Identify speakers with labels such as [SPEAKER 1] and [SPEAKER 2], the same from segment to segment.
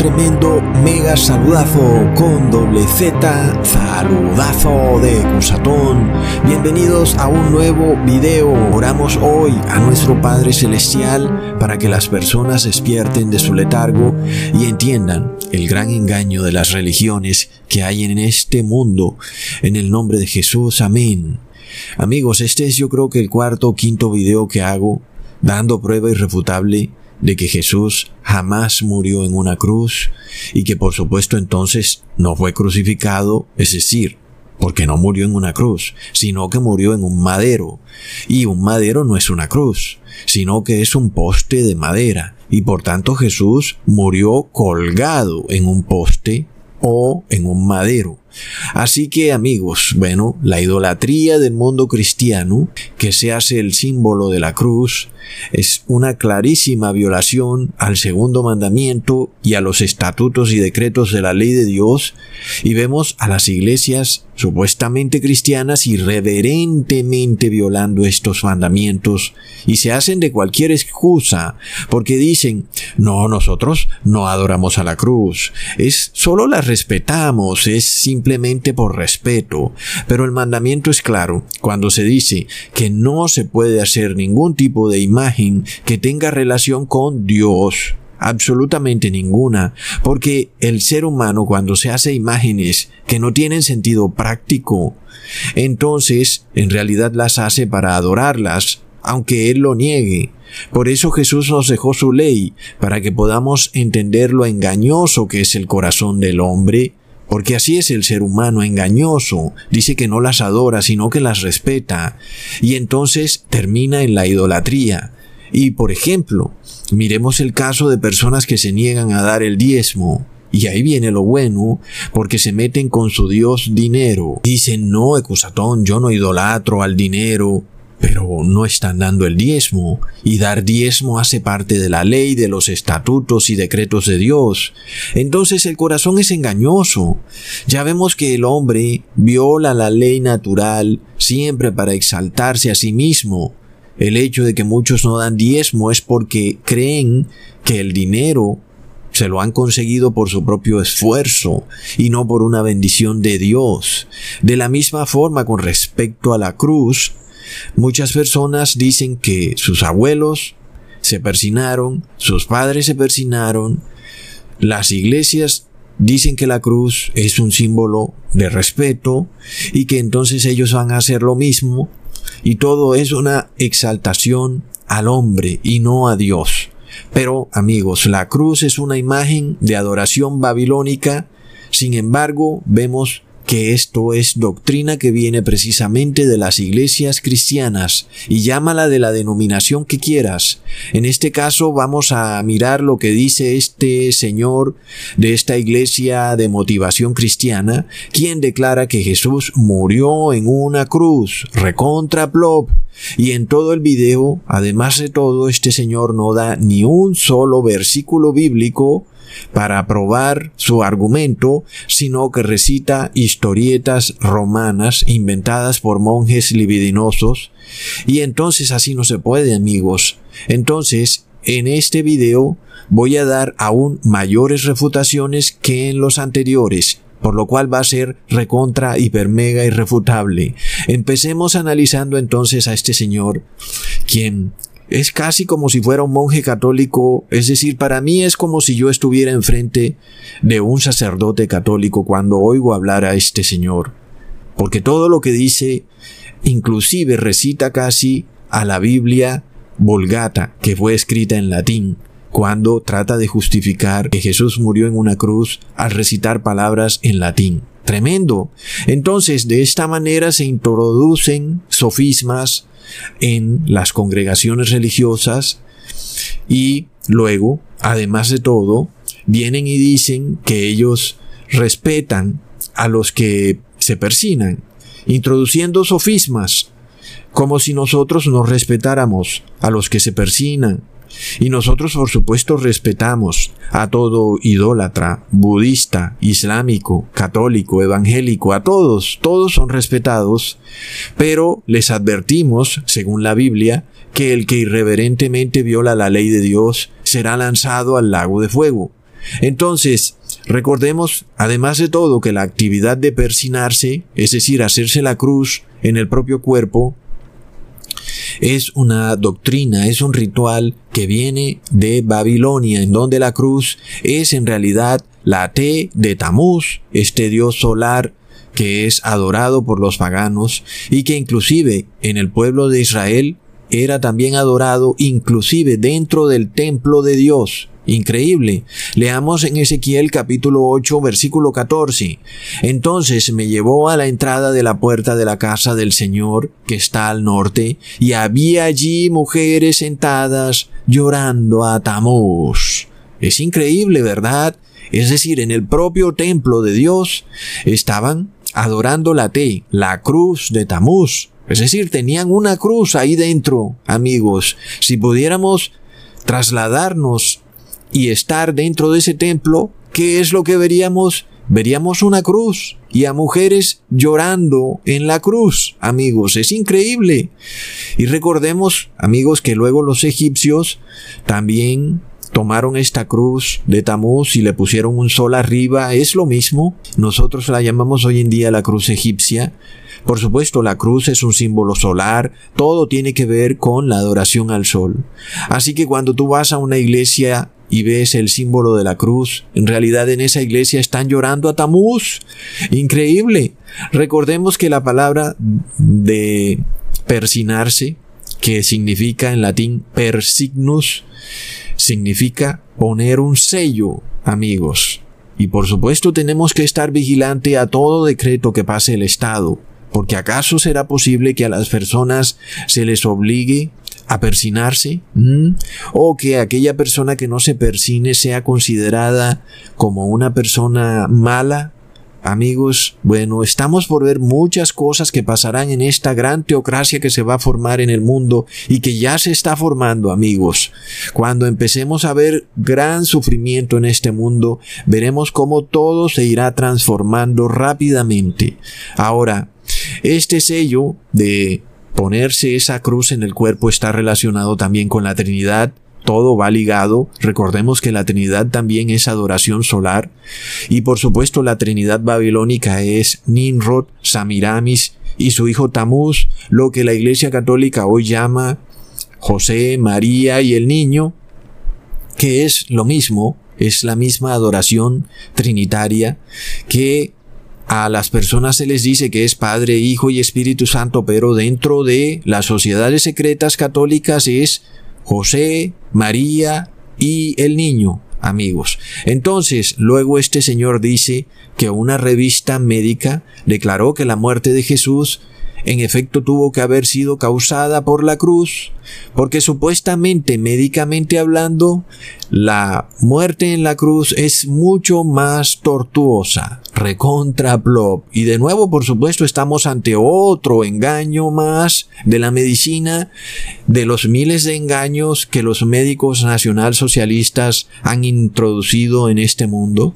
[SPEAKER 1] tremendo mega saludazo con doble Z, saludazo de Cusatón. Bienvenidos a un nuevo video. Oramos hoy a nuestro Padre Celestial para que las personas despierten de su letargo y entiendan el gran engaño de las religiones que hay en este mundo. En el nombre de Jesús, amén. Amigos, este es yo creo que el cuarto o quinto video que hago dando prueba irrefutable de que Jesús jamás murió en una cruz y que por supuesto entonces no fue crucificado, es decir, porque no murió en una cruz, sino que murió en un madero. Y un madero no es una cruz, sino que es un poste de madera. Y por tanto Jesús murió colgado en un poste o en un madero. Así que amigos, bueno, la idolatría del mundo cristiano, que se hace el símbolo de la cruz, es una clarísima violación al segundo mandamiento y a los estatutos y decretos de la ley de Dios, y vemos a las iglesias supuestamente cristianas irreverentemente violando estos mandamientos. Y se hacen de cualquier excusa porque dicen, no, nosotros no adoramos a la cruz, es solo la respetamos, es simplemente por respeto, pero el mandamiento es claro cuando se dice que no se puede hacer ningún tipo de imagen que tenga relación con Dios absolutamente ninguna, porque el ser humano cuando se hace imágenes que no tienen sentido práctico, entonces en realidad las hace para adorarlas, aunque Él lo niegue. Por eso Jesús nos dejó su ley, para que podamos entender lo engañoso que es el corazón del hombre, porque así es el ser humano engañoso, dice que no las adora, sino que las respeta, y entonces termina en la idolatría. Y por ejemplo, miremos el caso de personas que se niegan a dar el diezmo. Y ahí viene lo bueno, porque se meten con su Dios dinero. Dicen, no, Ecusatón, yo no idolatro al dinero, pero no están dando el diezmo, y dar diezmo hace parte de la ley, de los estatutos y decretos de Dios. Entonces el corazón es engañoso. Ya vemos que el hombre viola la ley natural siempre para exaltarse a sí mismo, el hecho de que muchos no dan diezmo es porque creen que el dinero se lo han conseguido por su propio esfuerzo y no por una bendición de Dios. De la misma forma con respecto a la cruz, muchas personas dicen que sus abuelos se persinaron, sus padres se persinaron, las iglesias dicen que la cruz es un símbolo de respeto y que entonces ellos van a hacer lo mismo. Y todo es una exaltación al hombre y no a Dios. Pero, amigos, la cruz es una imagen de adoración babilónica, sin embargo, vemos que esto es doctrina que viene precisamente de las iglesias cristianas y llámala de la denominación que quieras. En este caso vamos a mirar lo que dice este señor de esta iglesia de motivación cristiana, quien declara que Jesús murió en una cruz, recontra plop, y en todo el video, además de todo, este señor no da ni un solo versículo bíblico para probar su argumento, sino que recita historietas romanas inventadas por monjes libidinosos. Y entonces así no se puede, amigos. Entonces, en este video voy a dar aún mayores refutaciones que en los anteriores, por lo cual va a ser recontra, hiper, mega irrefutable. Empecemos analizando entonces a este señor, quien es casi como si fuera un monje católico, es decir, para mí es como si yo estuviera enfrente de un sacerdote católico cuando oigo hablar a este señor, porque todo lo que dice inclusive recita casi a la Biblia Vulgata, que fue escrita en latín, cuando trata de justificar que Jesús murió en una cruz al recitar palabras en latín. Tremendo. Entonces, de esta manera se introducen sofismas, en las congregaciones religiosas y luego, además de todo, vienen y dicen que ellos respetan a los que se persinan, introduciendo sofismas, como si nosotros no respetáramos a los que se persinan, Y nosotros por supuesto respetamos a todo idólatra, budista, islámico, católico, evangélico, a todos, todos son respetados, pero les advertimos, según la Biblia, que el que irreverentemente viola la ley de Dios será lanzado al lago de fuego. Entonces, recordemos, además de todo, que la actividad de persinarse, es decir, hacerse la cruz en el propio cuerpo, es una doctrina, es un ritual que viene de Babilonia, en donde la cruz es en realidad la T de Tamuz, este dios solar que es adorado por los paganos y que inclusive en el pueblo de Israel era también adorado inclusive dentro del templo de Dios. Increíble. Leamos en Ezequiel capítulo 8 versículo 14. Entonces me llevó a la entrada de la puerta de la casa del Señor que está al norte y había allí mujeres sentadas llorando a Tamuz. Es increíble, ¿verdad? Es decir, en el propio templo de Dios estaban adorando la T, la cruz de Tamuz. Es decir, tenían una cruz ahí dentro, amigos. Si pudiéramos trasladarnos y estar dentro de ese templo, ¿qué es lo que veríamos? Veríamos una cruz y a mujeres llorando en la cruz, amigos. Es increíble. Y recordemos, amigos, que luego los egipcios también tomaron esta cruz de Tamuz y le pusieron un sol arriba. Es lo mismo. Nosotros la llamamos hoy en día la cruz egipcia. Por supuesto, la cruz es un símbolo solar, todo tiene que ver con la adoración al sol. Así que cuando tú vas a una iglesia y ves el símbolo de la cruz, en realidad en esa iglesia están llorando a Tamuz. Increíble. Recordemos que la palabra de persinarse, que significa en latín persignus, significa poner un sello, amigos. Y por supuesto tenemos que estar vigilante a todo decreto que pase el Estado. Porque acaso será posible que a las personas se les obligue a persinarse? ¿Mm? ¿O que aquella persona que no se persine sea considerada como una persona mala? Amigos, bueno, estamos por ver muchas cosas que pasarán en esta gran teocracia que se va a formar en el mundo y que ya se está formando, amigos. Cuando empecemos a ver gran sufrimiento en este mundo, veremos cómo todo se irá transformando rápidamente. Ahora, este sello de ponerse esa cruz en el cuerpo está relacionado también con la Trinidad. Todo va ligado. Recordemos que la Trinidad también es adoración solar. Y por supuesto la Trinidad babilónica es Nimrod, Samiramis y su hijo Tamuz, lo que la Iglesia Católica hoy llama José, María y el niño, que es lo mismo, es la misma adoración trinitaria que a las personas se les dice que es Padre, Hijo y Espíritu Santo, pero dentro de las sociedades secretas católicas es José, María y el niño, amigos. Entonces, luego este señor dice que una revista médica declaró que la muerte de Jesús en efecto tuvo que haber sido causada por la cruz, porque supuestamente, médicamente hablando, la muerte en la cruz es mucho más tortuosa, recontra plop. Y de nuevo, por supuesto, estamos ante otro engaño más de la medicina, de los miles de engaños que los médicos nacionalsocialistas han introducido en este mundo.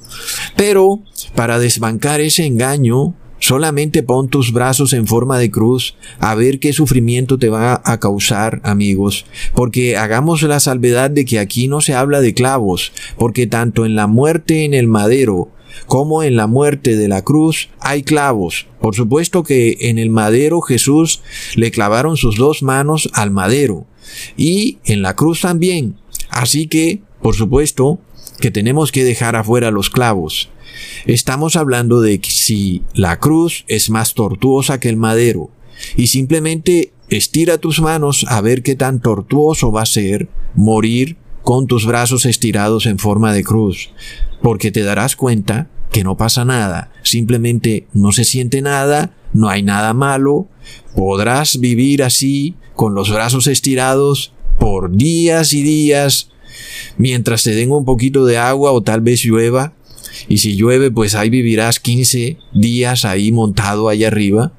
[SPEAKER 1] Pero, para desbancar ese engaño, Solamente pon tus brazos en forma de cruz a ver qué sufrimiento te va a causar, amigos. Porque hagamos la salvedad de que aquí no se habla de clavos, porque tanto en la muerte en el madero como en la muerte de la cruz hay clavos. Por supuesto que en el madero Jesús le clavaron sus dos manos al madero y en la cruz también. Así que, por supuesto, que tenemos que dejar afuera los clavos. Estamos hablando de si la cruz es más tortuosa que el madero y simplemente estira tus manos a ver qué tan tortuoso va a ser morir con tus brazos estirados en forma de cruz, porque te darás cuenta que no pasa nada, simplemente no se siente nada, no hay nada malo, podrás vivir así con los brazos estirados por días y días mientras te den un poquito de agua o tal vez llueva y si llueve, pues ahí vivirás 15 días ahí montado ahí arriba.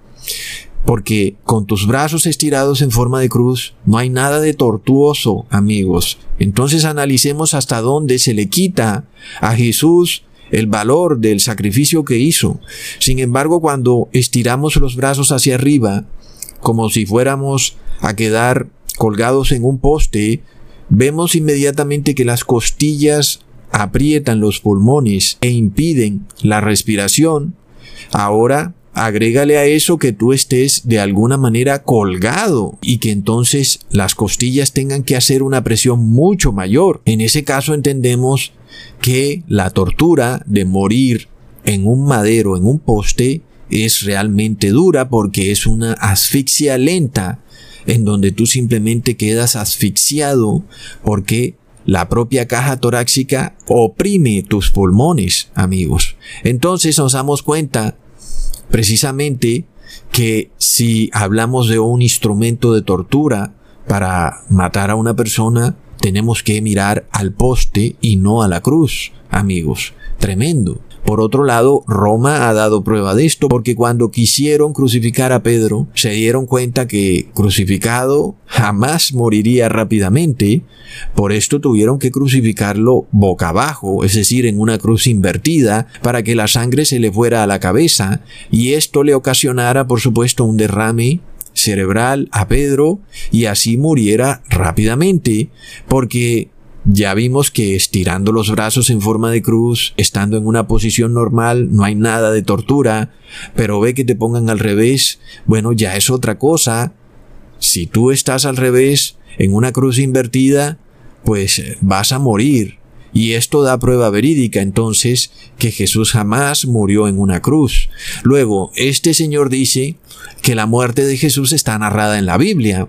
[SPEAKER 1] porque con tus brazos estirados en forma de cruz no hay nada de tortuoso, amigos. Entonces analicemos hasta dónde se le quita a Jesús el valor del sacrificio que hizo. Sin embargo, cuando estiramos los brazos hacia arriba, como si fuéramos a quedar colgados en un poste, vemos inmediatamente que las costillas aprietan los pulmones e impiden la respiración. Ahora agrégale a eso que tú estés de alguna manera colgado y que entonces las costillas tengan que hacer una presión mucho mayor. En ese caso entendemos que la tortura de morir en un madero, en un poste, es realmente dura porque es una asfixia lenta en donde tú simplemente quedas asfixiado porque la propia caja torácica oprime tus pulmones, amigos. Entonces nos damos cuenta precisamente que si hablamos de un instrumento de tortura para matar a una persona, tenemos que mirar al poste y no a la cruz, amigos. Tremendo. Por otro lado, Roma ha dado prueba de esto porque cuando quisieron crucificar a Pedro, se dieron cuenta que crucificado jamás moriría rápidamente, por esto tuvieron que crucificarlo boca abajo, es decir, en una cruz invertida, para que la sangre se le fuera a la cabeza, y esto le ocasionara, por supuesto, un derrame cerebral a Pedro y así muriera rápidamente, porque ya vimos que estirando los brazos en forma de cruz, estando en una posición normal, no hay nada de tortura, pero ve que te pongan al revés, bueno, ya es otra cosa. Si tú estás al revés, en una cruz invertida, pues vas a morir. Y esto da prueba verídica entonces que Jesús jamás murió en una cruz. Luego, este Señor dice que la muerte de Jesús está narrada en la Biblia.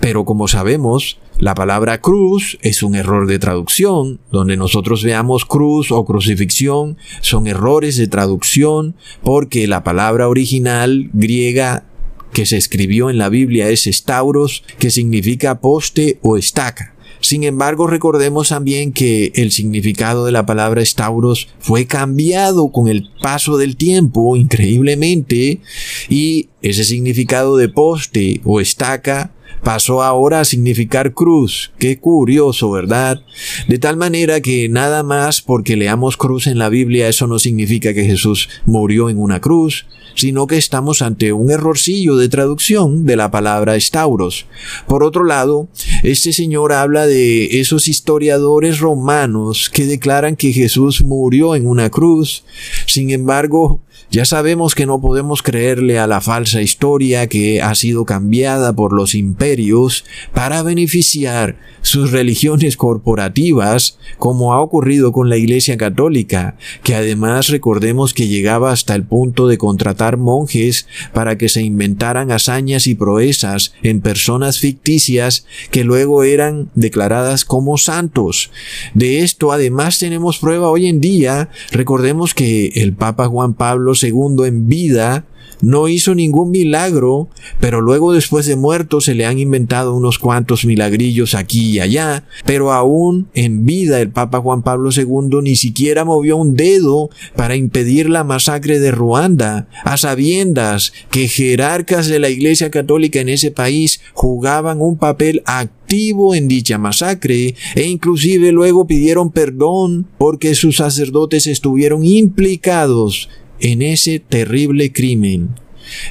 [SPEAKER 1] Pero como sabemos, la palabra cruz es un error de traducción. Donde nosotros veamos cruz o crucifixión son errores de traducción porque la palabra original griega que se escribió en la Biblia es estauros, que significa poste o estaca. Sin embargo, recordemos también que el significado de la palabra estauros fue cambiado con el paso del tiempo, increíblemente, y ese significado de poste o estaca pasó ahora a significar cruz. Qué curioso, ¿verdad? De tal manera que nada más porque leamos cruz en la Biblia eso no significa que Jesús murió en una cruz, sino que estamos ante un errorcillo de traducción de la palabra estauros. Por otro lado, este señor habla de esos historiadores romanos que declaran que Jesús murió en una cruz. Sin embargo, ya sabemos que no podemos creerle a la falsa historia que ha sido cambiada por los imperios para beneficiar sus religiones corporativas, como ha ocurrido con la Iglesia Católica, que además recordemos que llegaba hasta el punto de contratar monjes para que se inventaran hazañas y proezas en personas ficticias que luego eran declaradas como santos. De esto además tenemos prueba hoy en día. Recordemos que el Papa Juan Pablo segundo en vida no hizo ningún milagro, pero luego después de muerto se le han inventado unos cuantos milagrillos aquí y allá, pero aún en vida el Papa Juan Pablo II ni siquiera movió un dedo para impedir la masacre de Ruanda, a sabiendas que jerarcas de la Iglesia Católica en ese país jugaban un papel activo en dicha masacre e inclusive luego pidieron perdón porque sus sacerdotes estuvieron implicados en ese terrible crimen.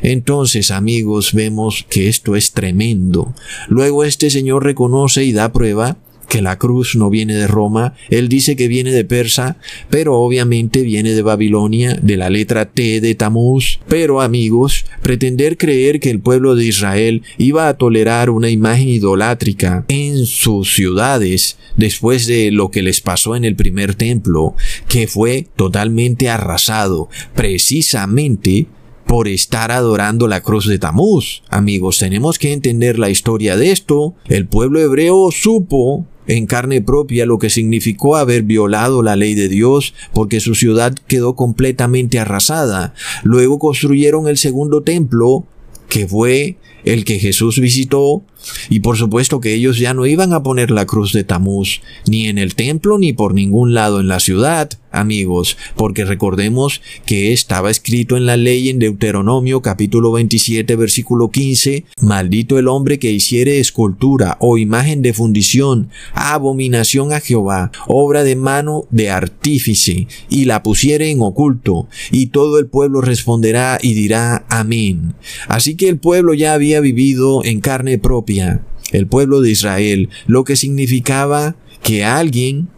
[SPEAKER 1] Entonces, amigos, vemos que esto es tremendo. Luego este señor reconoce y da prueba que la cruz no viene de Roma, él dice que viene de Persa, pero obviamente viene de Babilonia, de la letra T de Tamuz. Pero amigos, pretender creer que el pueblo de Israel iba a tolerar una imagen idolátrica en sus ciudades después de lo que les pasó en el primer templo, que fue totalmente arrasado, precisamente por estar adorando la cruz de Tamuz. Amigos, tenemos que entender la historia de esto. El pueblo hebreo supo en carne propia lo que significó haber violado la ley de Dios porque su ciudad quedó completamente arrasada. Luego construyeron el segundo templo que fue el que Jesús visitó, y por supuesto que ellos ya no iban a poner la cruz de Tamuz, ni en el templo ni por ningún lado en la ciudad, amigos, porque recordemos que estaba escrito en la ley en Deuteronomio capítulo 27 versículo 15, maldito el hombre que hiciere escultura o imagen de fundición, abominación a Jehová, obra de mano de artífice, y la pusiere en oculto, y todo el pueblo responderá y dirá amén. Así que el pueblo ya había vivido en carne propia, el pueblo de Israel, lo que significaba que alguien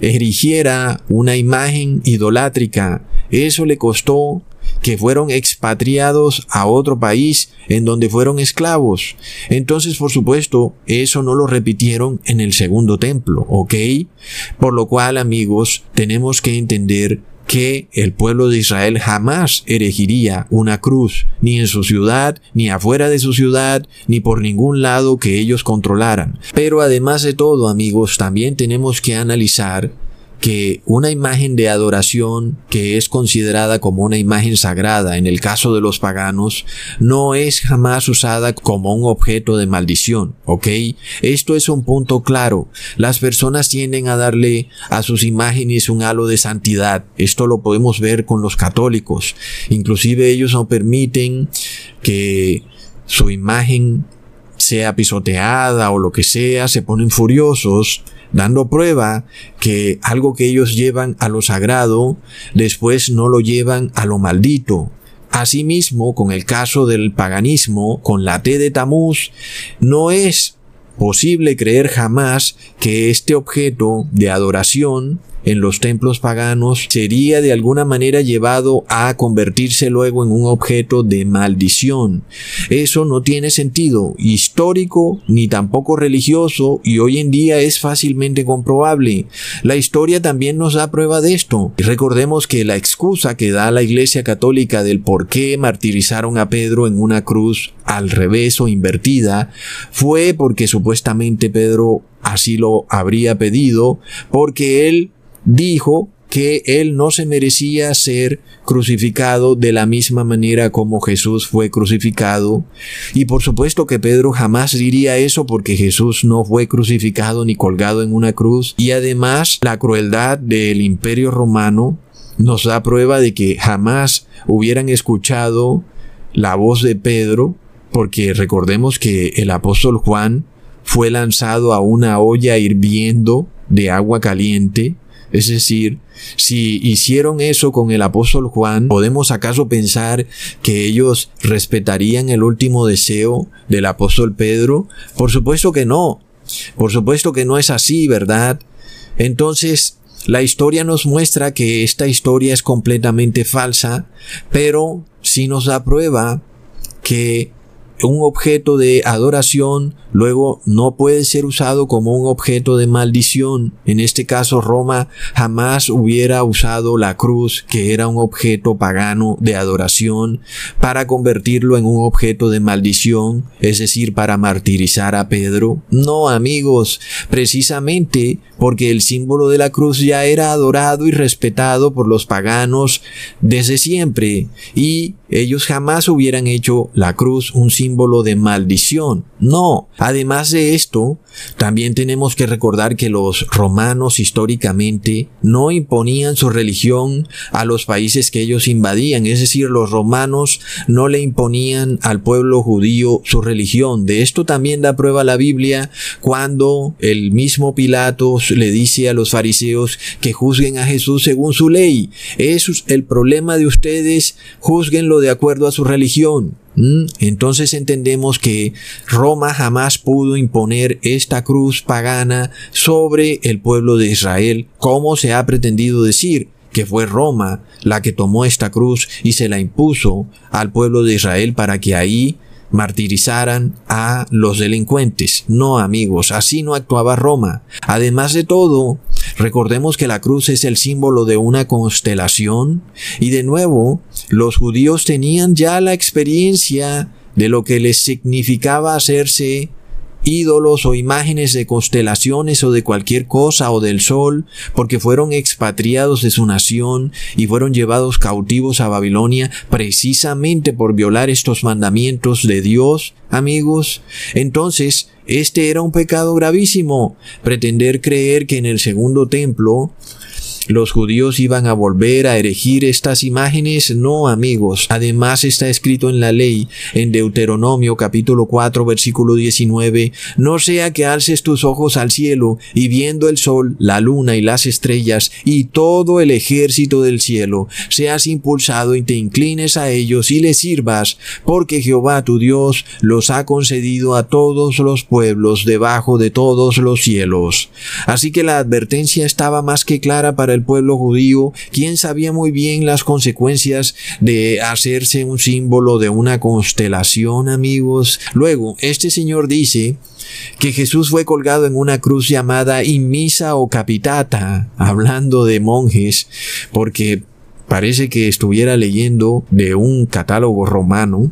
[SPEAKER 1] erigiera una imagen idolátrica. Eso le costó que fueron expatriados a otro país en donde fueron esclavos. Entonces, por supuesto, eso no lo repitieron en el segundo templo, ¿ok? Por lo cual, amigos, tenemos que entender que el pueblo de Israel jamás erigiría una cruz, ni en su ciudad, ni afuera de su ciudad, ni por ningún lado que ellos controlaran. Pero además de todo, amigos, también tenemos que analizar que una imagen de adoración que es considerada como una imagen sagrada en el caso de los paganos no es jamás usada como un objeto de maldición, ¿ok? Esto es un punto claro. Las personas tienden a darle a sus imágenes un halo de santidad. Esto lo podemos ver con los católicos. Inclusive ellos no permiten que su imagen sea pisoteada o lo que sea, se ponen furiosos dando prueba que algo que ellos llevan a lo sagrado, después no lo llevan a lo maldito. Asimismo, con el caso del paganismo, con la T de Tamuz, no es posible creer jamás que este objeto de adoración en los templos paganos sería de alguna manera llevado a convertirse luego en un objeto de maldición. Eso no tiene sentido histórico ni tampoco religioso y hoy en día es fácilmente comprobable. La historia también nos da prueba de esto. Recordemos que la excusa que da la Iglesia Católica del por qué martirizaron a Pedro en una cruz al revés o invertida fue porque supuestamente Pedro así lo habría pedido porque él dijo que él no se merecía ser crucificado de la misma manera como Jesús fue crucificado. Y por supuesto que Pedro jamás diría eso porque Jesús no fue crucificado ni colgado en una cruz. Y además la crueldad del imperio romano nos da prueba de que jamás hubieran escuchado la voz de Pedro porque recordemos que el apóstol Juan fue lanzado a una olla hirviendo de agua caliente es decir, si hicieron eso con el apóstol Juan, ¿podemos acaso pensar que ellos respetarían el último deseo del apóstol Pedro? Por supuesto que no. Por supuesto que no es así, ¿verdad? Entonces, la historia nos muestra que esta historia es completamente falsa, pero sí nos da prueba que un objeto de adoración luego no puede ser usado como un objeto de maldición. En este caso Roma jamás hubiera usado la cruz, que era un objeto pagano de adoración, para convertirlo en un objeto de maldición, es decir, para martirizar a Pedro. No, amigos, precisamente porque el símbolo de la cruz ya era adorado y respetado por los paganos desde siempre, y ellos jamás hubieran hecho la cruz un símbolo de maldición. No, Además de esto, también tenemos que recordar que los romanos históricamente no imponían su religión a los países que ellos invadían, es decir, los romanos no le imponían al pueblo judío su religión. De esto también da prueba la Biblia cuando el mismo Le dice a los fariseos que juzguen a Jesús según su ley. Eso es el problema de ustedes, juzguenlo de acuerdo a su religión. ¿Mm? Entonces entendemos que Roma jamás pudo imponer esta cruz pagana sobre el pueblo de Israel, como se ha pretendido decir que fue Roma la que tomó esta cruz y se la impuso al pueblo de Israel para que ahí martirizaran a los delincuentes. No, amigos, así no actuaba Roma. Además de todo, recordemos que la cruz es el símbolo de una constelación y de nuevo, los judíos tenían ya la experiencia de lo que les significaba hacerse ídolos o imágenes de constelaciones o de cualquier cosa o del sol, porque fueron expatriados de su nación y fueron llevados cautivos a Babilonia precisamente por violar estos mandamientos de Dios, amigos. Entonces, este era un pecado gravísimo, pretender creer que en el segundo templo los judíos iban a volver a erigir estas imágenes, no amigos. Además está escrito en la ley, en Deuteronomio capítulo 4 versículo 19, no sea que alces tus ojos al cielo y viendo el sol, la luna y las estrellas y todo el ejército del cielo, seas impulsado y te inclines a ellos y les sirvas, porque Jehová tu Dios los ha concedido a todos los pueblos debajo de todos los cielos. Así que la advertencia estaba más que clara para el pueblo judío, quien sabía muy bien las consecuencias de hacerse un símbolo de una constelación, amigos. Luego, este señor dice que Jesús fue colgado en una cruz llamada Inmisa o Capitata, hablando de monjes, porque parece que estuviera leyendo de un catálogo romano,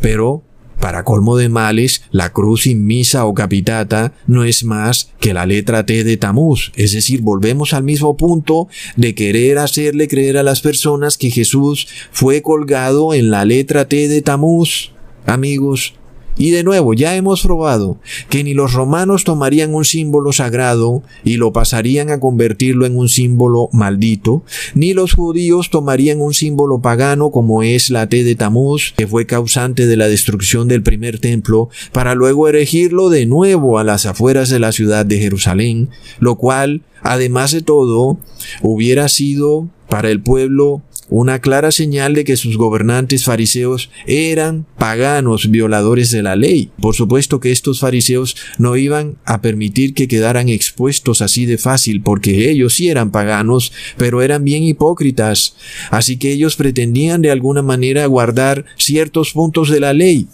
[SPEAKER 1] pero para colmo de males, la cruz inmisa o capitata no es más que la letra T de Tamuz. Es decir, volvemos al mismo punto de querer hacerle creer a las personas que Jesús fue colgado en la letra T de Tamuz. Amigos, y de nuevo, ya hemos probado que ni los romanos tomarían un símbolo sagrado y lo pasarían a convertirlo en un símbolo maldito, ni los judíos tomarían un símbolo pagano como es la T de Tamuz, que fue causante de la destrucción del primer templo, para luego erigirlo de nuevo a las afueras de la ciudad de Jerusalén, lo cual, además de todo, hubiera sido para el pueblo una clara señal de que sus gobernantes fariseos eran paganos violadores de la ley. Por supuesto que estos fariseos no iban a permitir que quedaran expuestos así de fácil, porque ellos sí eran paganos, pero eran bien hipócritas. Así que ellos pretendían de alguna manera guardar ciertos puntos de la ley.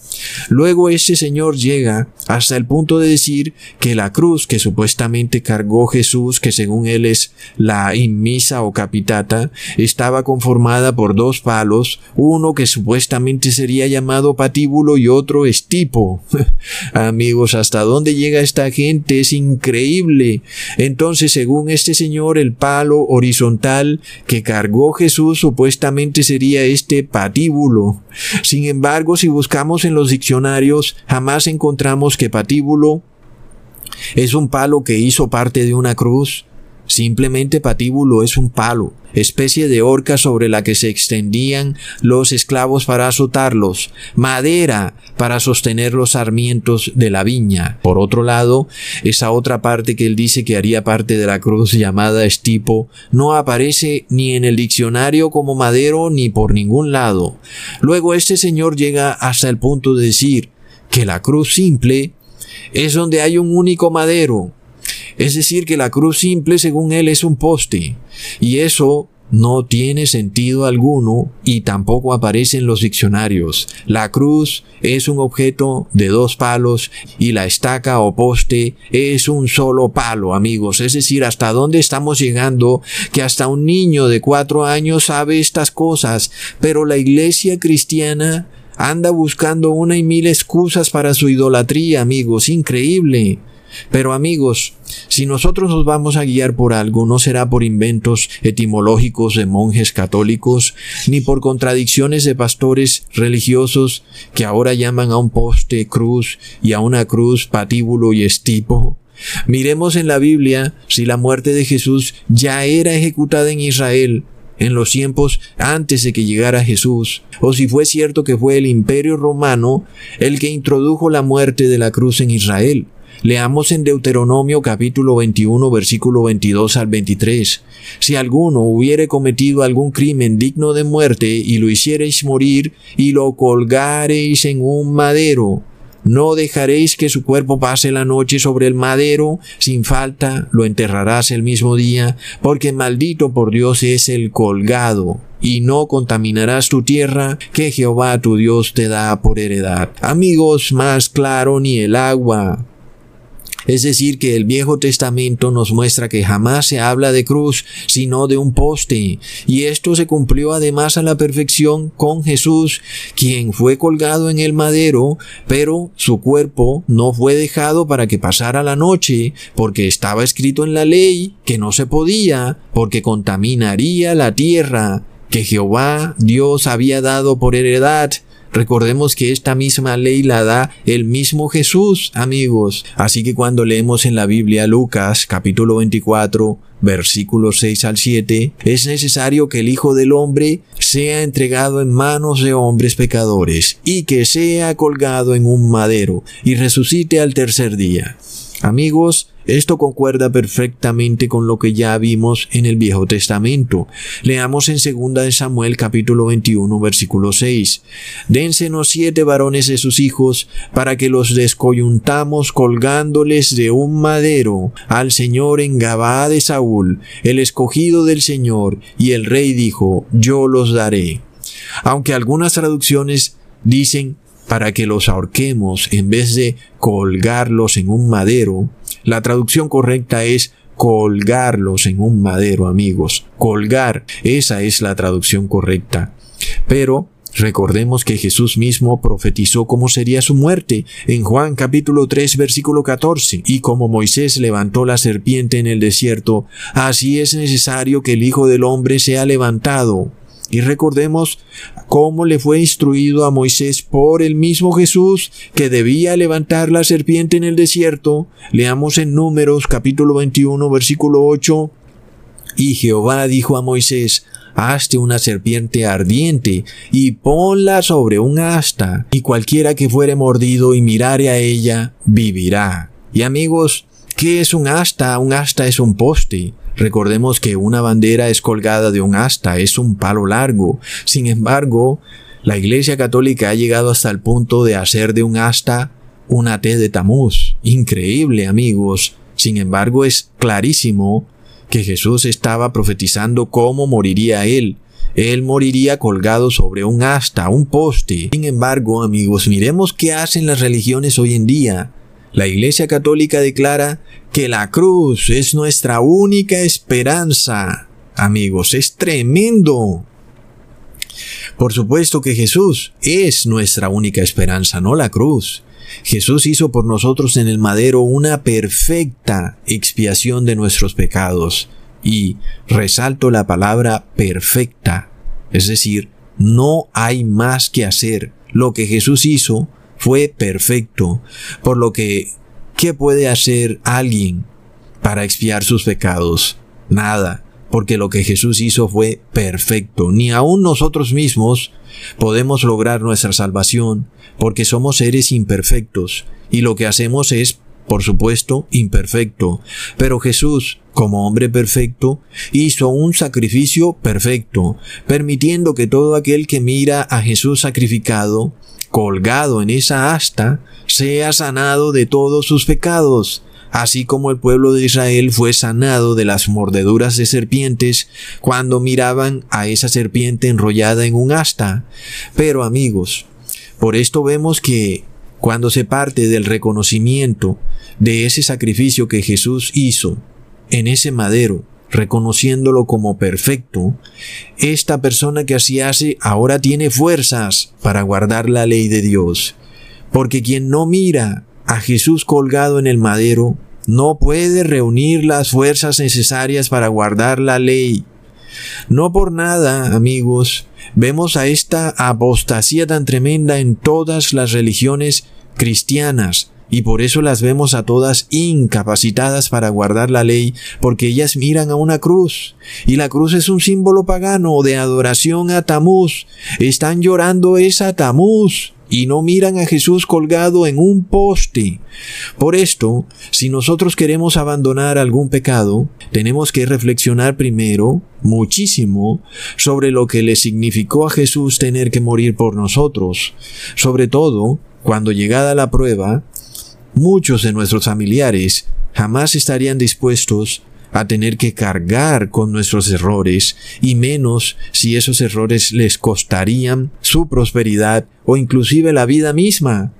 [SPEAKER 1] Luego este señor llega hasta el punto de decir que la cruz que supuestamente cargó Jesús, que según él es la inmisa o capitata, estaba conformada por dos palos, uno que supuestamente sería llamado patíbulo y otro estipo. Amigos, ¿hasta dónde llega esta gente? Es increíble. Entonces, según este señor, el palo horizontal que cargó Jesús supuestamente sería este patíbulo. Sin embargo, si buscamos en los diccionarios, jamás encontramos que patíbulo es un palo que hizo parte de una cruz. Simplemente patíbulo es un palo, especie de horca sobre la que se extendían los esclavos para azotarlos, madera para sostener los sarmientos de la viña. Por otro lado, esa otra parte que él dice que haría parte de la cruz llamada estipo no aparece ni en el diccionario como madero ni por ningún lado. Luego este señor llega hasta el punto de decir que la cruz simple es donde hay un único madero, es decir, que la cruz simple según él es un poste. Y eso no tiene sentido alguno y tampoco aparece en los diccionarios. La cruz es un objeto de dos palos y la estaca o poste es un solo palo, amigos. Es decir, hasta dónde estamos llegando que hasta un niño de cuatro años sabe estas cosas, pero la iglesia cristiana anda buscando una y mil excusas para su idolatría, amigos. Increíble. Pero amigos, si nosotros nos vamos a guiar por algo, no será por inventos etimológicos de monjes católicos, ni por contradicciones de pastores religiosos que ahora llaman a un poste cruz y a una cruz patíbulo y estipo. Miremos en la Biblia si la muerte de Jesús ya era ejecutada en Israel en los tiempos antes de que llegara Jesús, o si fue cierto que fue el imperio romano el que introdujo la muerte de la cruz en Israel. Leamos en Deuteronomio capítulo 21 versículo 22 al 23. Si alguno hubiere cometido algún crimen digno de muerte y lo hiciereis morir y lo colgareis en un madero, no dejaréis que su cuerpo pase la noche sobre el madero, sin falta lo enterrarás el mismo día, porque maldito por Dios es el colgado y no contaminarás tu tierra que Jehová tu Dios te da por heredad. Amigos, más claro ni el agua Es decir, que el Viejo Testamento nos muestra que jamás se habla de cruz, sino de un poste. Y esto se cumplió además a la perfección con Jesús, quien fue colgado en el madero, pero su cuerpo no fue dejado para que pasara la noche, porque estaba escrito en la ley que no se podía, porque contaminaría la tierra que Jehová Dios había dado por heredad Recordemos que esta misma ley la da el mismo Jesús, amigos. Así que cuando leemos en la Biblia Lucas capítulo 24, versículos 6 al 7, es necesario que el Hijo del Hombre sea entregado en manos de hombres pecadores y que sea colgado en un madero y resucite al tercer día. Amigos, esto concuerda perfectamente con lo que ya vimos en el Viejo Testamento. Leamos en 2 Samuel capítulo 21 versículo 6. Dénsenos siete varones de sus hijos para que los descoyuntamos colgándoles de un madero al Señor en Gabaa de Saúl, el escogido del Señor, y el rey dijo, yo los daré. Aunque algunas traducciones dicen para que los ahorquemos en vez de colgarlos en un madero, la traducción correcta es colgarlos en un madero, amigos. Colgar, esa es la traducción correcta. Pero recordemos que Jesús mismo profetizó cómo sería su muerte en Juan capítulo 3 versículo 14. Y como Moisés levantó la serpiente en el desierto, así es necesario que el Hijo del Hombre sea levantado y recordemos cómo le fue instruido a Moisés por el mismo Jesús que debía levantar la serpiente en el desierto. Leamos en Números capítulo 21 versículo 8. Y Jehová dijo a Moisés, hazte una serpiente ardiente y ponla sobre un asta, y cualquiera que fuere mordido y mirare a ella, vivirá. Y amigos, ¿qué es un asta? Un asta es un poste. Recordemos que una bandera es colgada de un asta, es un palo largo. Sin embargo, la Iglesia Católica ha llegado hasta el punto de hacer de un asta una T de Tamuz. Increíble, amigos. Sin embargo, es clarísimo que Jesús estaba profetizando cómo moriría él. Él moriría colgado sobre un asta, un poste. Sin embargo, amigos, miremos qué hacen las religiones hoy en día. La Iglesia Católica declara que la cruz es nuestra única esperanza. Amigos, es tremendo. Por supuesto que Jesús es nuestra única esperanza, no la cruz. Jesús hizo por nosotros en el madero una perfecta expiación de nuestros pecados. Y resalto la palabra perfecta. Es decir, no hay más que hacer. Lo que Jesús hizo fue perfecto, por lo que, ¿qué puede hacer alguien para expiar sus pecados? Nada, porque lo que Jesús hizo fue perfecto. Ni aun nosotros mismos podemos lograr nuestra salvación, porque somos seres imperfectos, y lo que hacemos es por supuesto, imperfecto, pero Jesús, como hombre perfecto, hizo un sacrificio perfecto, permitiendo que todo aquel que mira a Jesús sacrificado colgado en esa asta, sea sanado de todos sus pecados, así como el pueblo de Israel fue sanado de las mordeduras de serpientes cuando miraban a esa serpiente enrollada en un asta. Pero amigos, por esto vemos que cuando se parte del reconocimiento de ese sacrificio que Jesús hizo en ese madero, reconociéndolo como perfecto, esta persona que así hace ahora tiene fuerzas para guardar la ley de Dios. Porque quien no mira a Jesús colgado en el madero, no puede reunir las fuerzas necesarias para guardar la ley. No por nada, amigos, vemos a esta apostasía tan tremenda en todas las religiones cristianas, y por eso las vemos a todas incapacitadas para guardar la ley, porque ellas miran a una cruz, y la cruz es un símbolo pagano de adoración a Tamuz. Están llorando esa Tamuz y no miran a Jesús colgado en un poste. Por esto, si nosotros queremos abandonar algún pecado, tenemos que reflexionar primero, muchísimo, sobre lo que le significó a Jesús tener que morir por nosotros. Sobre todo, cuando llegada la prueba, Muchos de nuestros familiares jamás estarían dispuestos a tener que cargar con nuestros errores, y menos si esos errores les costarían su prosperidad o inclusive la vida misma.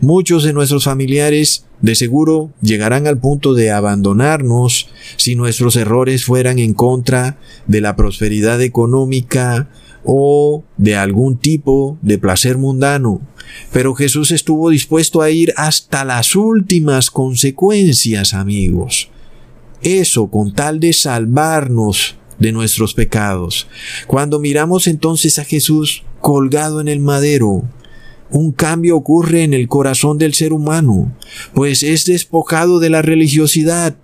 [SPEAKER 1] Muchos de nuestros familiares de seguro llegarán al punto de abandonarnos si nuestros errores fueran en contra de la prosperidad económica o de algún tipo de placer mundano. Pero Jesús estuvo dispuesto a ir hasta las últimas consecuencias, amigos. Eso con tal de salvarnos de nuestros pecados. Cuando miramos entonces a Jesús colgado en el madero, un cambio ocurre en el corazón del ser humano, pues es despojado de la religiosidad.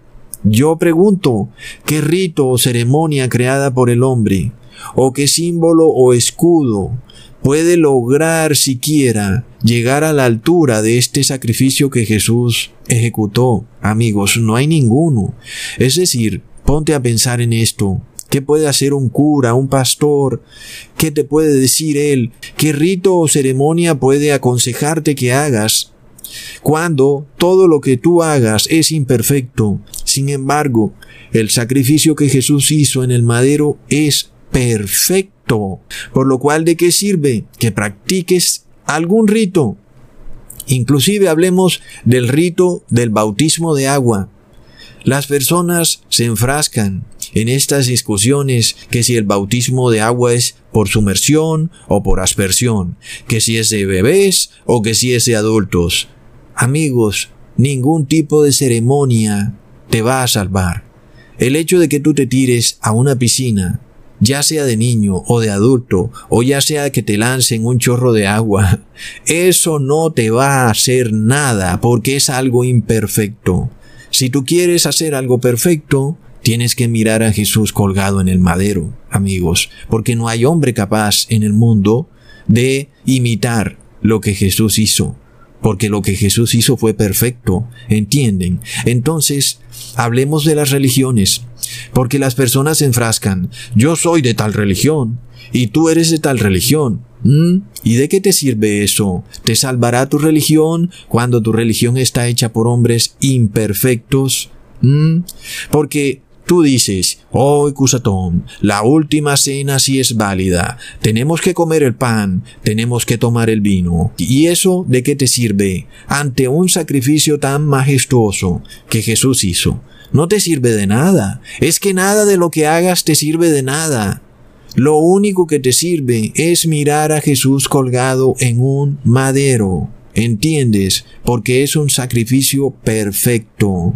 [SPEAKER 1] Yo pregunto, ¿qué rito o ceremonia creada por el hombre, o qué símbolo o escudo puede lograr siquiera llegar a la altura de este sacrificio que Jesús ejecutó? Amigos, no hay ninguno. Es decir, ponte a pensar en esto. ¿Qué puede hacer un cura, un pastor? ¿Qué te puede decir él? ¿Qué rito o ceremonia puede aconsejarte que hagas? Cuando todo lo que tú hagas es imperfecto. Sin embargo, el sacrificio que Jesús hizo en el madero es perfecto. Por lo cual, ¿de qué sirve que practiques algún rito? Inclusive hablemos del rito del bautismo de agua. Las personas se enfrascan en estas discusiones que si el bautismo de agua es por sumersión o por aspersión, que si es de bebés o que si es de adultos. Amigos, ningún tipo de ceremonia te va a salvar. El hecho de que tú te tires a una piscina, ya sea de niño o de adulto, o ya sea que te lancen un chorro de agua, eso no te va a hacer nada porque es algo imperfecto. Si tú quieres hacer algo perfecto, tienes que mirar a Jesús colgado en el madero, amigos, porque no hay hombre capaz en el mundo de imitar lo que Jesús hizo, porque lo que Jesús hizo fue perfecto, ¿entienden? Entonces, hablemos de las religiones, porque las personas se enfrascan, yo soy de tal religión, y tú eres de tal religión. ¿Y de qué te sirve eso? ¿Te salvará tu religión cuando tu religión está hecha por hombres imperfectos? ¿Mm? Porque tú dices, oh Cusatón, la última cena sí es válida, tenemos que comer el pan, tenemos que tomar el vino. ¿Y eso de qué te sirve ante un sacrificio tan majestuoso que Jesús hizo? No te sirve de nada. Es que nada de lo que hagas te sirve de nada. Lo único que te sirve es mirar a Jesús colgado en un madero. ¿Entiendes? Porque es un sacrificio perfecto.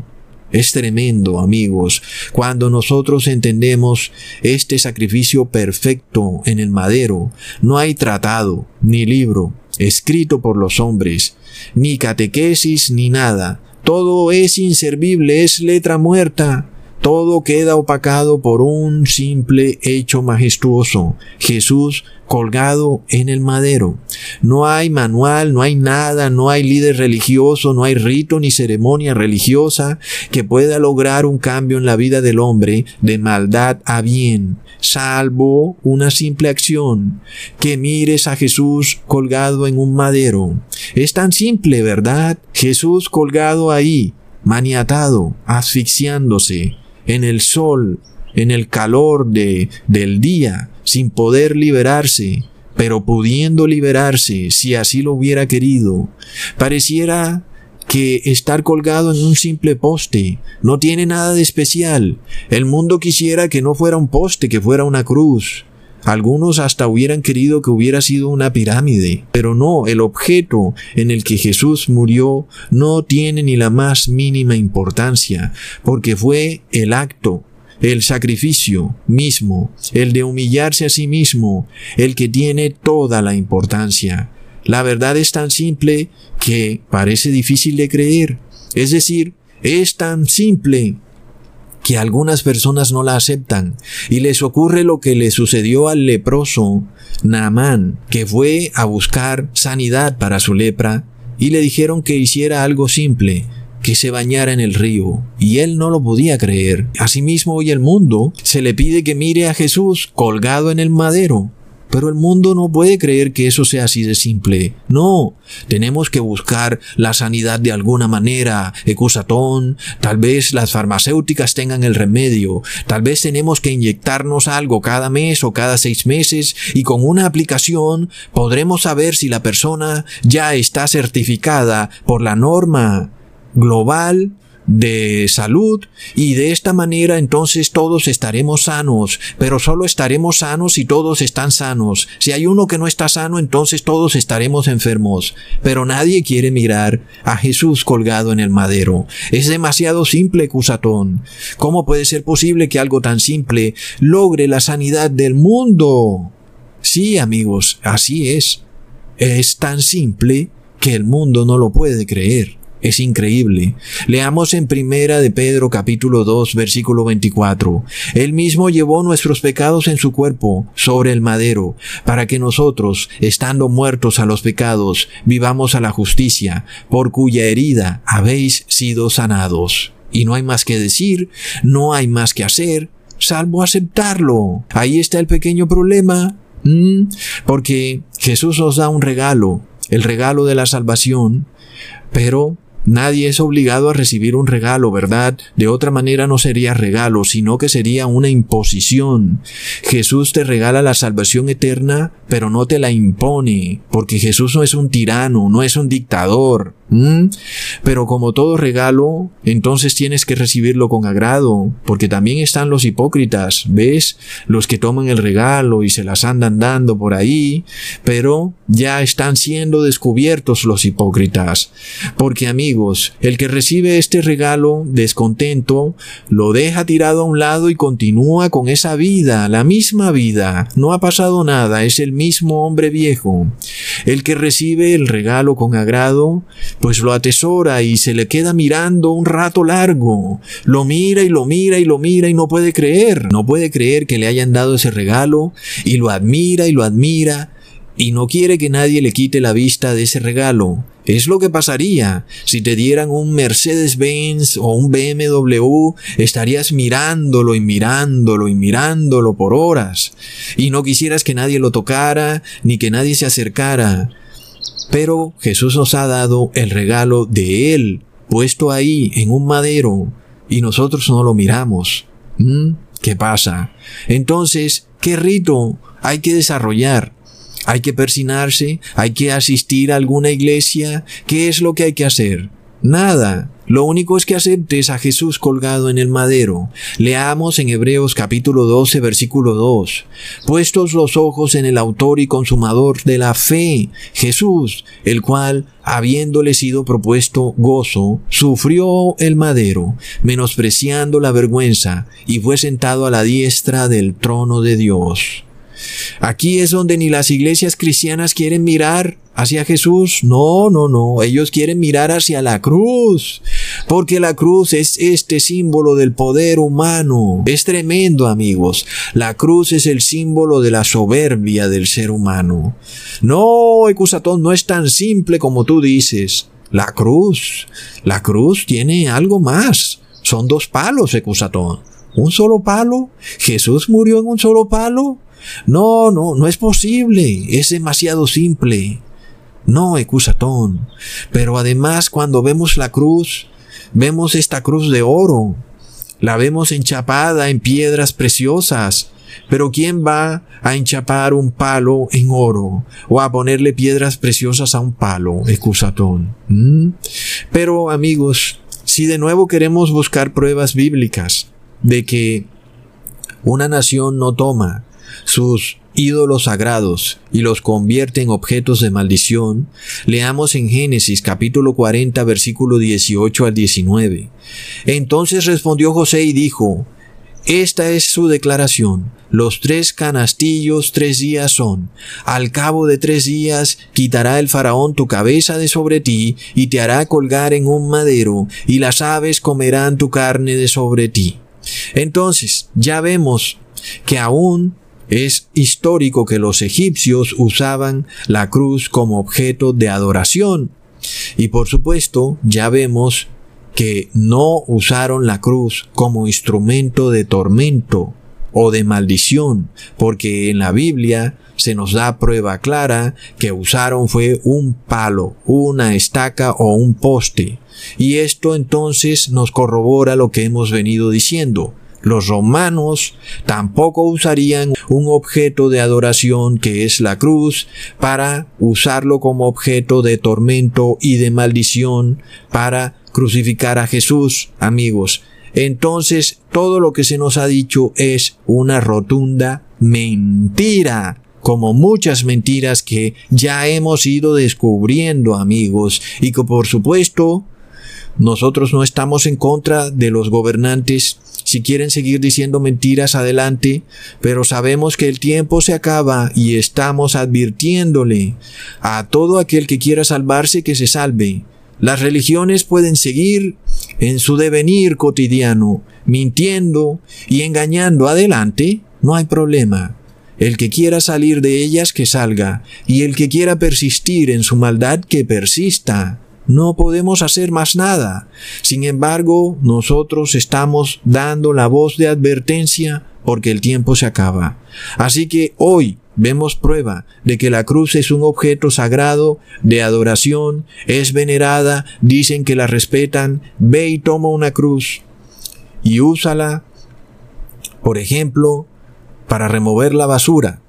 [SPEAKER 1] Es tremendo, amigos, cuando nosotros entendemos este sacrificio perfecto en el madero. No hay tratado, ni libro, escrito por los hombres, ni catequesis, ni nada. Todo es inservible, es letra muerta. Todo queda opacado por un simple hecho majestuoso, Jesús colgado en el madero. No hay manual, no hay nada, no hay líder religioso, no hay rito ni ceremonia religiosa que pueda lograr un cambio en la vida del hombre de maldad a bien, salvo una simple acción, que mires a Jesús colgado en un madero. Es tan simple, ¿verdad? Jesús colgado ahí, maniatado, asfixiándose, en el sol, en el calor de, del día, sin poder liberarse, pero pudiendo liberarse si así lo hubiera querido. Pareciera que estar colgado en un simple poste no tiene nada de especial. El mundo quisiera que no fuera un poste, que fuera una cruz. Algunos hasta hubieran querido que hubiera sido una pirámide, pero no, el objeto en el que Jesús murió no tiene ni la más mínima importancia, porque fue el acto, el sacrificio mismo, el de humillarse a sí mismo, el que tiene toda la importancia. La verdad es tan simple que parece difícil de creer. Es decir, es tan simple que algunas personas no la aceptan y les ocurre lo que le sucedió al leproso Naamán, que fue a buscar sanidad para su lepra y le dijeron que hiciera algo simple, que se bañara en el río, y él no lo podía creer. Asimismo hoy el mundo se le pide que mire a Jesús colgado en el madero, Pero el mundo no puede creer que eso sea así de simple. No, tenemos que buscar la sanidad de alguna manera. Ecusatón, tal vez las farmacéuticas tengan el remedio. Tal vez tenemos que inyectarnos algo cada mes o cada seis meses y con una aplicación podremos saber si la persona ya está certificada por la norma global de salud y de esta manera entonces todos estaremos sanos, pero solo estaremos sanos si todos están sanos. Si hay uno que no está sano, entonces todos estaremos enfermos. Pero nadie quiere mirar a Jesús colgado en el madero. Es demasiado simple, Cusatón. ¿Cómo puede ser posible que algo tan simple logre la sanidad del mundo? Sí, amigos, así es. Es tan simple que el mundo no lo puede creer. Es increíble. Leamos en primera de Pedro capítulo 2 versículo 24. Él mismo llevó nuestros pecados en su cuerpo sobre el madero, para que nosotros, estando muertos a los pecados, vivamos a la justicia, por cuya herida habéis sido sanados. Y no hay más que decir, no hay más que hacer, salvo aceptarlo. Ahí está el pequeño problema. Porque Jesús nos da un regalo, el regalo de la salvación, pero Nadie es obligado a recibir un regalo, ¿verdad? De otra manera no sería regalo, sino que sería una imposición. Jesús te regala la salvación eterna, pero no te la impone, porque Jesús no es un tirano, no es un dictador. ¿Mm? Pero como todo regalo, entonces tienes que recibirlo con agrado, porque también están los hipócritas, ¿ves? Los que toman el regalo y se las andan dando por ahí, pero ya están siendo descubiertos los hipócritas. Porque amigos, el que recibe este regalo descontento, lo deja tirado a un lado y continúa con esa vida, la misma vida. No ha pasado nada, es el mismo hombre viejo. El que recibe el regalo con agrado, pues lo atesora y se le queda mirando un rato largo. Lo mira y lo mira y lo mira y no puede creer. No puede creer que le hayan dado ese regalo y lo admira y lo admira y no quiere que nadie le quite la vista de ese regalo. Es lo que pasaría si te dieran un Mercedes-Benz o un BMW, estarías mirándolo y mirándolo y mirándolo por horas, y no quisieras que nadie lo tocara ni que nadie se acercara. Pero Jesús nos ha dado el regalo de Él, puesto ahí en un madero, y nosotros no lo miramos. ¿Mm? ¿Qué pasa? Entonces, ¿qué rito hay que desarrollar? ¿Hay que persinarse? ¿Hay que asistir a alguna iglesia? ¿Qué es lo que hay que hacer? Nada. Lo único es que aceptes a Jesús colgado en el madero. Leamos en Hebreos capítulo 12 versículo 2. Puestos los ojos en el autor y consumador de la fe, Jesús, el cual, habiéndole sido propuesto gozo, sufrió el madero, menospreciando la vergüenza, y fue sentado a la diestra del trono de Dios. Aquí es donde ni las iglesias cristianas quieren mirar hacia Jesús. No, no, no. Ellos quieren mirar hacia la cruz. Porque la cruz es este símbolo del poder humano. Es tremendo, amigos. La cruz es el símbolo de la soberbia del ser humano. No, Ecusatón, no es tan simple como tú dices. La cruz. La cruz tiene algo más. Son dos palos, Ecusatón. ¿Un solo palo? ¿Jesús murió en un solo palo? No, no, no es posible. Es demasiado simple. No, Ecusatón. Pero además cuando vemos la cruz, vemos esta cruz de oro. La vemos enchapada en piedras preciosas. Pero ¿quién va a enchapar un palo en oro o a ponerle piedras preciosas a un palo, Ecusatón? ¿Mm? Pero amigos, si de nuevo queremos buscar pruebas bíblicas de que una nación no toma sus ídolos sagrados y los convierte en objetos de maldición, leamos en Génesis capítulo 40 versículo 18 al 19. Entonces respondió José y dijo, esta es su declaración. Los tres canastillos tres días son. Al cabo de tres días quitará el faraón tu cabeza de sobre ti y te hará colgar en un madero y las aves comerán tu carne de sobre ti. Entonces, ya vemos que aún es histórico que los egipcios usaban la cruz como objeto de adoración. Y por supuesto, ya vemos que no usaron la cruz como instrumento de tormento. o de maldición, porque en la Biblia se nos da prueba clara que usaron fue un palo, una estaca o un poste. Y esto entonces nos corrobora lo que hemos venido diciendo. Los romanos tampoco usarían un objeto de adoración que es la cruz para usarlo como objeto de tormento y de maldición para crucificar a Jesús, amigos. Entonces todo lo que se nos ha dicho es una rotunda mentira como muchas mentiras que ya hemos ido descubriendo amigos y que por supuesto nosotros no estamos en contra de los gobernantes si quieren seguir diciendo mentiras adelante, pero sabemos que el tiempo se acaba y estamos advirtiéndole a todo aquel que quiera salvarse que se salve. Las religiones pueden seguir en su devenir cotidiano, mintiendo y engañando adelante, no hay problema. El que quiera salir de ellas, que salga, y el que quiera persistir en su maldad, que persista. No podemos hacer más nada. Sin embargo, nosotros estamos dando la voz de advertencia porque el tiempo se acaba. Así que hoy vemos prueba de que la cruz es un objeto sagrado de adoración, es venerada, dicen que la respetan, ve y toma una cruz y úsala, por ejemplo, para remover la basura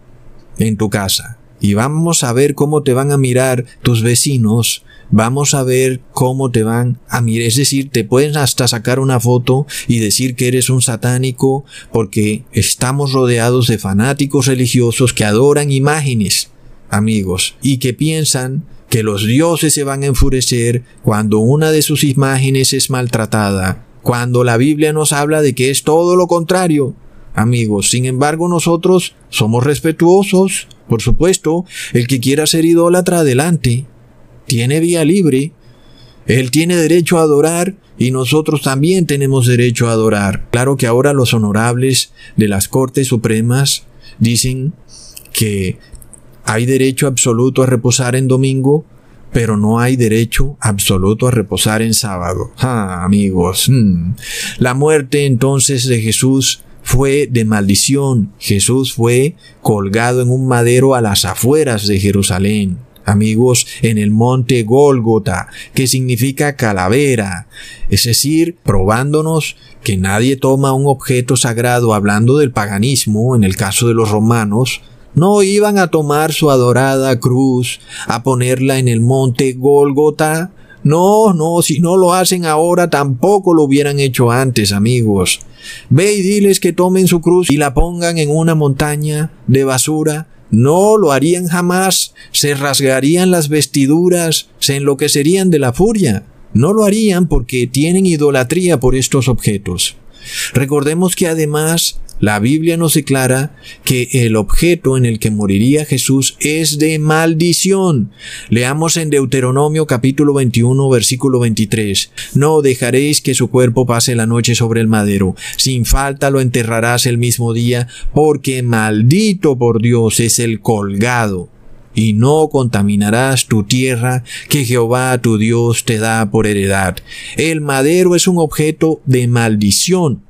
[SPEAKER 1] en tu casa. Y vamos a ver cómo te van a mirar tus vecinos vamos a ver cómo te van a mirar. Es decir, te pueden hasta sacar una foto y decir que eres un satánico porque estamos rodeados de fanáticos religiosos que adoran imágenes, amigos, y que piensan que los dioses se van a enfurecer cuando una de sus imágenes es maltratada, cuando la Biblia nos habla de que es todo lo contrario. Amigos, sin embargo nosotros somos respetuosos, por supuesto, el que quiera ser idólatra adelante, tiene vía libre. Él tiene derecho a adorar y nosotros también tenemos derecho a adorar. Claro que ahora los honorables de las Cortes Supremas dicen que hay derecho absoluto a reposar en domingo, pero no hay derecho absoluto a reposar en sábado. Ah, amigos. Hmm. La muerte entonces de Jesús fue de maldición. Jesús fue colgado en un madero a las afueras de Jerusalén amigos, en el monte Gólgota, que significa calavera, es decir, probándonos que nadie toma un objeto sagrado hablando del paganismo, en el caso de los romanos, no iban a tomar su adorada cruz, a ponerla en el monte Gólgota, no, no, si no lo hacen ahora tampoco lo hubieran hecho antes, amigos. Ve y diles que tomen su cruz y la pongan en una montaña de basura no lo harían jamás, se rasgarían las vestiduras, se enloquecerían de la furia. No lo harían porque tienen idolatría por estos objetos. Recordemos que además la Biblia nos declara que el objeto en el que moriría Jesús es de maldición. Leamos en Deuteronomio capítulo 21 versículo 23. No dejaréis que su cuerpo pase la noche sobre el madero. Sin falta lo enterrarás el mismo día, porque maldito por Dios es el colgado y no contaminarás tu tierra que Jehová tu Dios te da por heredad. El madero es un objeto de maldición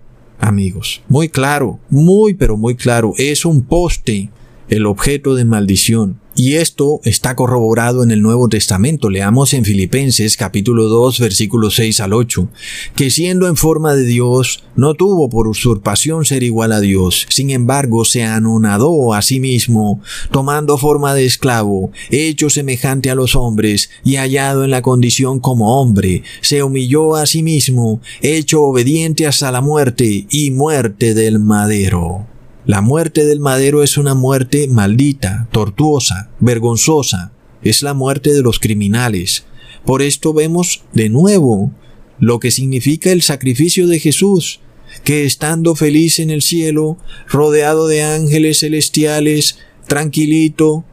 [SPEAKER 1] amigos. Muy claro, muy pero muy claro, es un poste el objeto de maldición. Y esto está corroborado en el Nuevo Testamento. Leamos en Filipenses capítulo 2 versículos 6 al 8, que siendo en forma de Dios, no tuvo por usurpación ser igual a Dios. Sin embargo, se anonadó a sí mismo, tomando forma de esclavo, hecho semejante a los hombres, y hallado en la condición como hombre, se humilló a sí mismo, hecho obediente hasta la muerte y muerte del madero. La muerte del madero es una muerte maldita, tortuosa, vergonzosa. Es la muerte de los criminales. Por esto vemos de nuevo lo que significa el sacrificio de Jesús, que estando feliz en el cielo, rodeado de ángeles celestiales, tranquilito,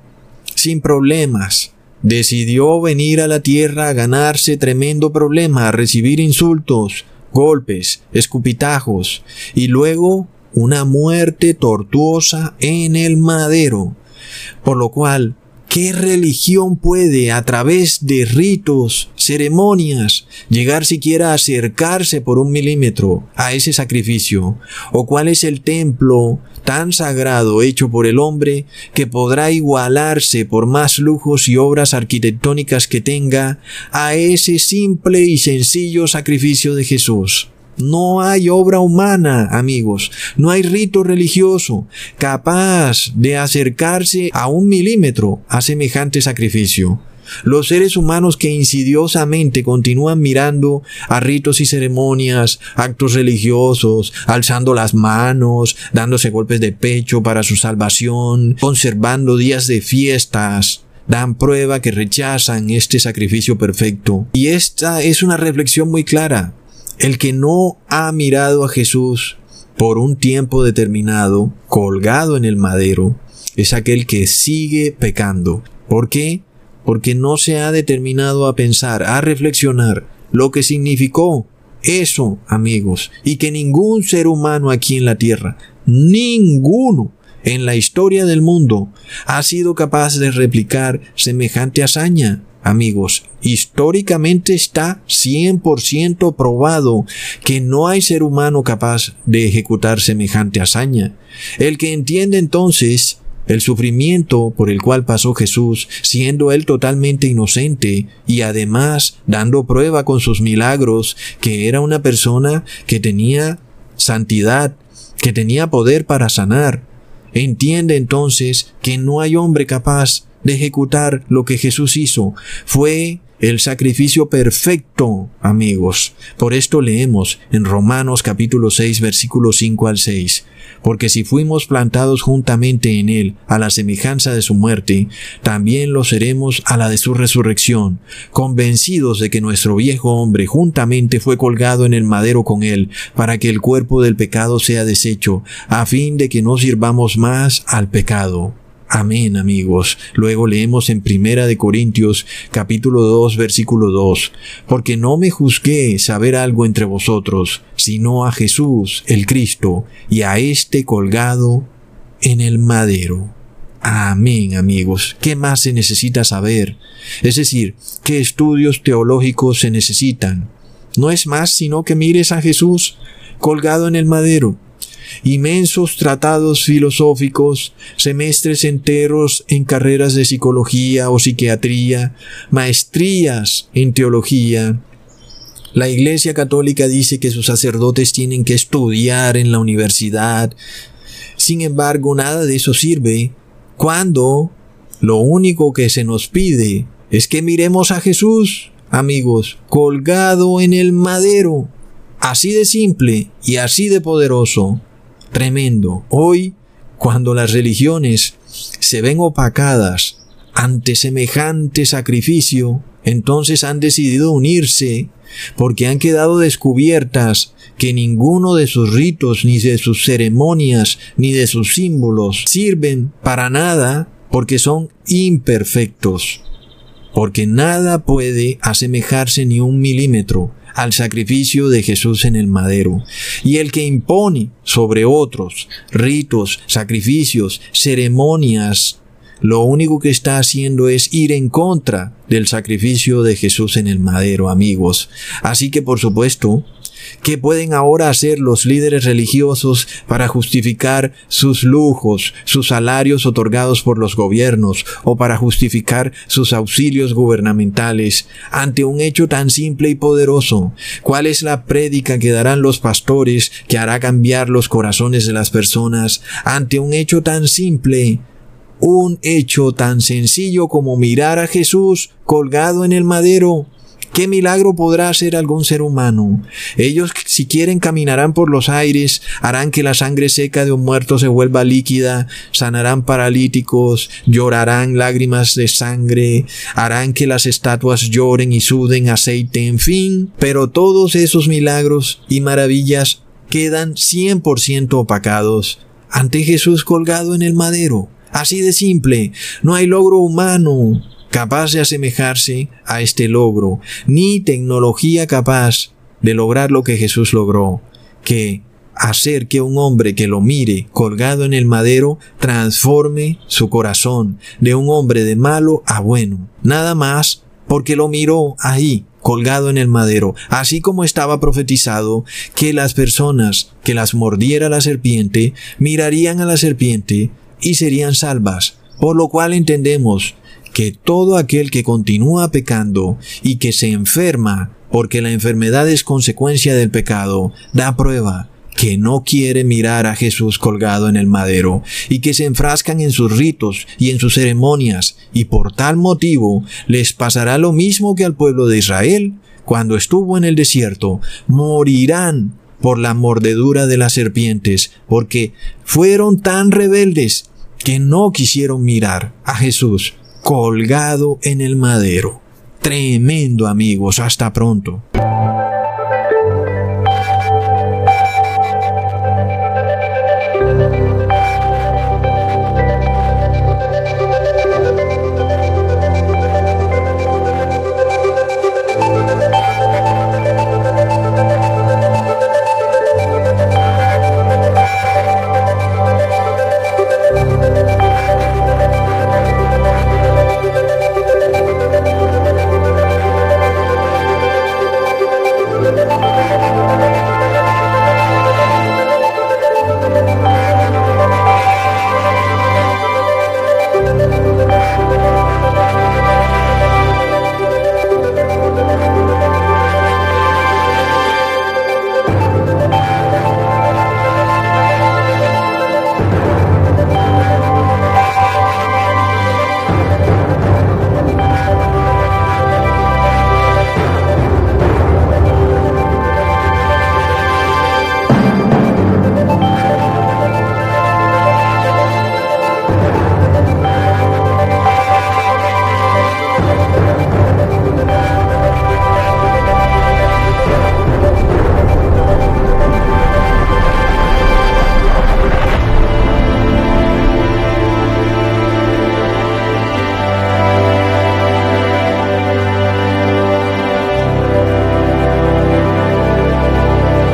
[SPEAKER 1] sin problemas, decidió venir a la tierra a ganarse tremendo problema, a recibir insultos, golpes, escupitajos, y luego una muerte tortuosa en el madero, por lo cual ¿Qué religión puede, a través de ritos, ceremonias, llegar siquiera a acercarse por un milímetro a ese sacrificio? ¿O cuál es el templo tan sagrado hecho por el hombre que podrá igualarse por más lujos y obras arquitectónicas que tenga a ese simple y sencillo sacrificio de Jesús? No hay obra humana, amigos. No hay rito religioso capaz de acercarse a un milímetro a semejante sacrificio. Los seres humanos que insidiosamente continúan mirando a ritos y ceremonias, actos religiosos, alzando las manos, dándose golpes de pecho para su salvación, conservando días de fiestas, dan prueba que rechazan este sacrificio perfecto. Y esta es una reflexión muy clara. El que no ha mirado a Jesús por un tiempo determinado, colgado en el madero, es aquel que sigue pecando. ¿Por qué? Porque no se ha determinado a pensar, a reflexionar lo que significó eso, amigos, y que ningún ser humano aquí en la tierra, ninguno en la historia del mundo ha sido capaz de replicar semejante hazaña amigos, históricamente está 100% probado que no hay ser humano capaz de ejecutar semejante hazaña. El que entiende entonces el sufrimiento por el cual pasó Jesús, siendo él totalmente inocente y además dando prueba con sus milagros que era una persona que tenía santidad, que tenía poder para sanar, entiende entonces que no hay hombre capaz de ejecutar lo que Jesús hizo. Fue el sacrificio perfecto, amigos. Por esto leemos en Romanos capítulo 6 versículo 5 al 6. Porque si fuimos plantados juntamente en Él a la semejanza de su muerte, también lo seremos a la de su resurrección, convencidos de que nuestro viejo hombre juntamente fue colgado en el madero con Él, para que el cuerpo del pecado sea deshecho, a fin de que no sirvamos más al pecado. Amén, amigos. Luego leemos en Primera de Corintios, capítulo 2, versículo 2, porque no me juzgué saber algo entre vosotros, sino a Jesús, el Cristo, y a este colgado en el madero. Amén, amigos. ¿Qué más se necesita saber? Es decir, ¿qué estudios teológicos se necesitan? No es más sino que mires a Jesús colgado en el madero inmensos tratados filosóficos, semestres enteros en carreras de psicología o psiquiatría, maestrías en teología. La Iglesia Católica dice que sus sacerdotes tienen que estudiar en la universidad. Sin embargo, nada de eso sirve cuando lo único que se nos pide es que miremos a Jesús, amigos, colgado en el madero. Así de simple y así de poderoso tremendo. Hoy, cuando las religiones se ven opacadas ante semejante sacrificio, entonces han decidido unirse porque han quedado descubiertas que ninguno de sus ritos, ni de sus ceremonias, ni de sus símbolos sirven para nada porque son imperfectos, porque nada puede asemejarse ni un milímetro al sacrificio de Jesús en el madero. Y el que impone sobre otros ritos, sacrificios, ceremonias, lo único que está haciendo es ir en contra del sacrificio de Jesús en el madero, amigos. Así que por supuesto, ¿Qué pueden ahora hacer los líderes religiosos para justificar sus lujos, sus salarios otorgados por los gobiernos o para justificar sus auxilios gubernamentales ante un hecho tan simple y poderoso? ¿Cuál es la prédica que darán los pastores que hará cambiar los corazones de las personas ante un hecho tan simple? Un hecho tan sencillo como mirar a Jesús colgado en el madero ¿Qué milagro podrá hacer algún ser humano? Ellos si quieren caminarán por los aires, harán que la sangre seca de un muerto se vuelva líquida, sanarán paralíticos, llorarán lágrimas de sangre, harán que las estatuas lloren y suden aceite, en fin, pero todos esos milagros y maravillas quedan 100% opacados ante Jesús colgado en el madero. Así de simple, no hay logro humano, capaz de asemejarse a este logro, ni tecnología capaz de lograr lo que Jesús logró, que hacer que un hombre que lo mire colgado en el madero transforme su corazón de un hombre de malo a bueno. Nada más porque lo miró ahí, colgado en el madero, así como estaba profetizado que las personas que las mordiera la serpiente mirarían a la serpiente y serían salvas. Por lo cual entendemos que todo aquel que continúa pecando y que se enferma, porque la enfermedad es consecuencia del pecado, da prueba que no quiere mirar a Jesús colgado en el madero y que se enfrascan en sus ritos y en sus ceremonias y por tal motivo les pasará lo mismo que al pueblo de Israel. Cuando estuvo en el desierto, morirán por la mordedura de las serpientes, porque fueron tan rebeldes que no quisieron mirar a Jesús colgado en el madero. Tremendo amigos, hasta pronto.